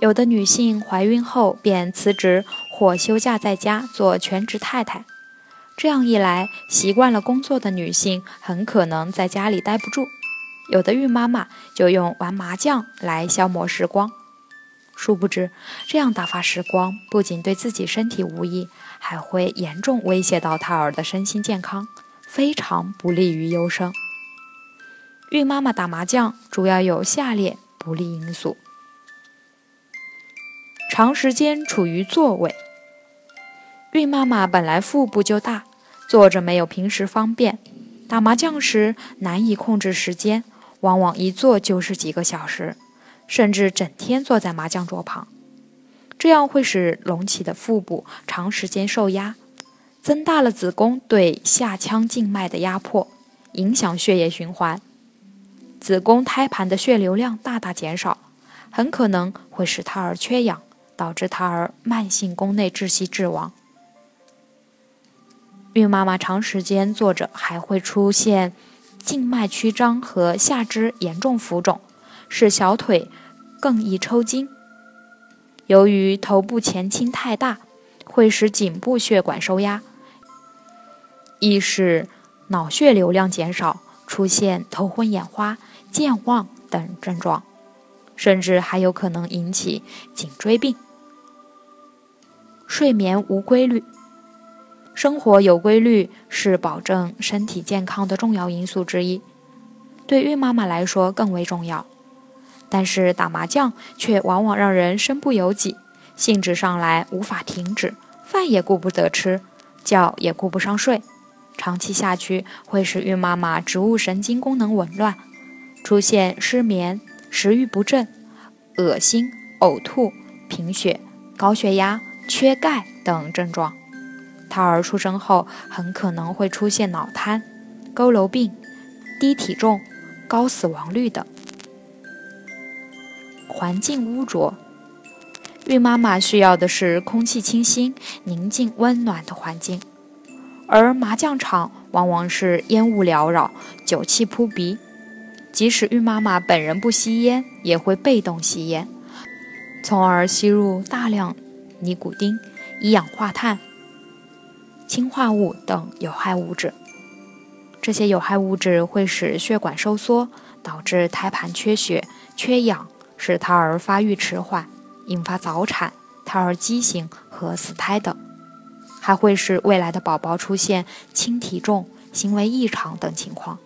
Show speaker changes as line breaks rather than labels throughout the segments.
有的女性怀孕后便辞职或休假在家做全职太太，这样一来，习惯了工作的女性很可能在家里待不住。有的孕妈妈就用玩麻将来消磨时光，殊不知这样打发时光不仅对自己身体无益，还会严重威胁到胎儿的身心健康，非常不利于优生。孕妈妈打麻将主要有下列不利因素。长时间处于坐位，孕妈妈本来腹部就大，坐着没有平时方便。打麻将时难以控制时间，往往一坐就是几个小时，甚至整天坐在麻将桌旁。这样会使隆起的腹部长时间受压，增大了子宫对下腔静脉的压迫，影响血液循环，子宫胎盘的血流量大大减少，很可能会使胎儿缺氧。导致胎儿慢性宫内窒息致亡。孕妈妈长时间坐着，还会出现静脉曲张和下肢严重浮肿，使小腿更易抽筋。由于头部前倾太大，会使颈部血管收压，易使脑血流量减少，出现头昏眼花、健忘等症状，甚至还有可能引起颈椎病。睡眠无规律，生活有规律是保证身体健康的重要因素之一，对孕妈妈来说更为重要。但是打麻将却往往让人身不由己，兴致上来无法停止，饭也顾不得吃，觉也顾不上睡，长期下去会使孕妈妈植物神经功能紊乱，出现失眠、食欲不振、恶心、呕吐、贫血、高血压。缺钙等症状，胎儿出生后很可能会出现脑瘫、佝偻病、低体重、高死亡率等。环境污浊，孕妈妈需要的是空气清新、宁静、温暖的环境，而麻将场往往是烟雾缭绕、酒气扑鼻，即使孕妈妈本人不吸烟，也会被动吸烟，从而吸入大量。尼古丁、一氧化碳、氰化物等有害物质，这些有害物质会使血管收缩，导致胎盘缺血、缺氧，使胎儿发育迟缓，引发早产、胎儿畸形和死胎等，还会使未来的宝宝出现轻体重、行为异常等情况。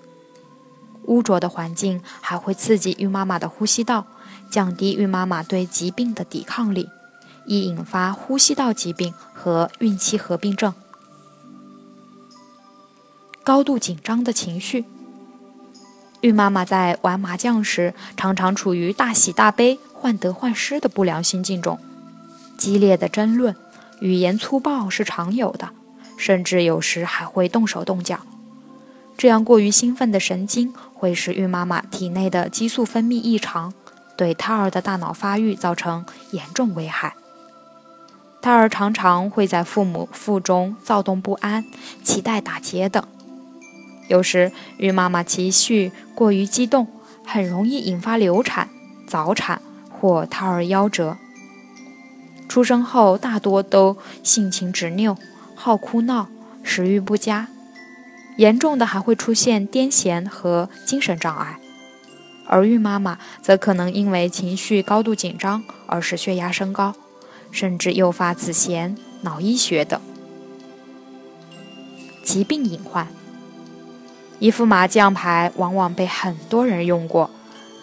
污浊的环境还会刺激孕妈妈的呼吸道，降低孕妈妈对疾病的抵抗力。易引发呼吸道疾病和孕期合并症。高度紧张的情绪，孕妈妈在玩麻将时，常常处于大喜大悲、患得患失的不良心境中，激烈的争论、语言粗暴是常有的，甚至有时还会动手动脚。这样过于兴奋的神经会使孕妈妈体内的激素分泌异常，对胎儿的大脑发育造成严重危害。胎儿常常会在父母腹中躁动不安、脐带打结等。有时孕妈妈情绪过于激动，很容易引发流产、早产或胎儿夭折。出生后大多都性情执拗、好哭闹、食欲不佳，严重的还会出现癫痫和精神障碍。而孕妈妈则可能因为情绪高度紧张而使血压升高。甚至诱发子痫、脑溢血等疾病隐患。一副麻将牌往往被很多人用过，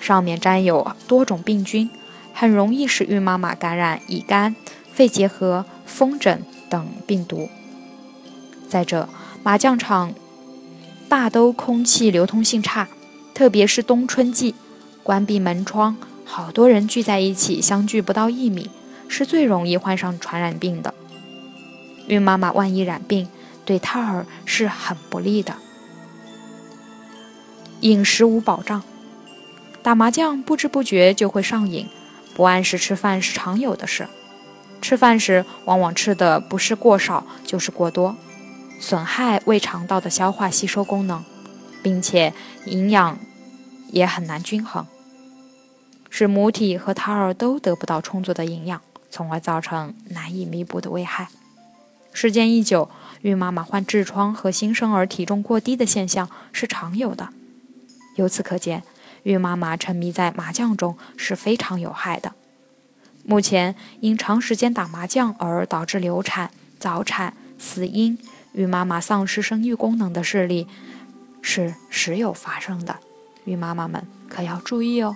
上面沾有多种病菌，很容易使孕妈妈感染乙肝、肺结核、风疹、等病毒。再者，麻将场大都空气流通性差，特别是冬春季，关闭门窗，好多人聚在一起，相距不到一米，是最容易患上传染病的。孕妈妈万一染病，对胎儿是很不利的。饮食无保障，打麻将不知不觉就会上瘾，不按时吃饭是常有的事。吃饭时往往吃的不是过少就是过多，损害胃肠道的消化吸收功能，并且营养也很难均衡，使母体和胎儿都得不到充足的营养，从而造成难以弥补的危害。时间一久，孕妈妈患痔疮和新生儿体重过低的现象是常有的。由此可见，孕妈妈沉迷在麻将中是非常有害的。目前，因长时间打麻将而导致流产、早产、死婴、孕妈妈丧失生育功能的事例是时有发生的，孕妈妈们可要注意哦。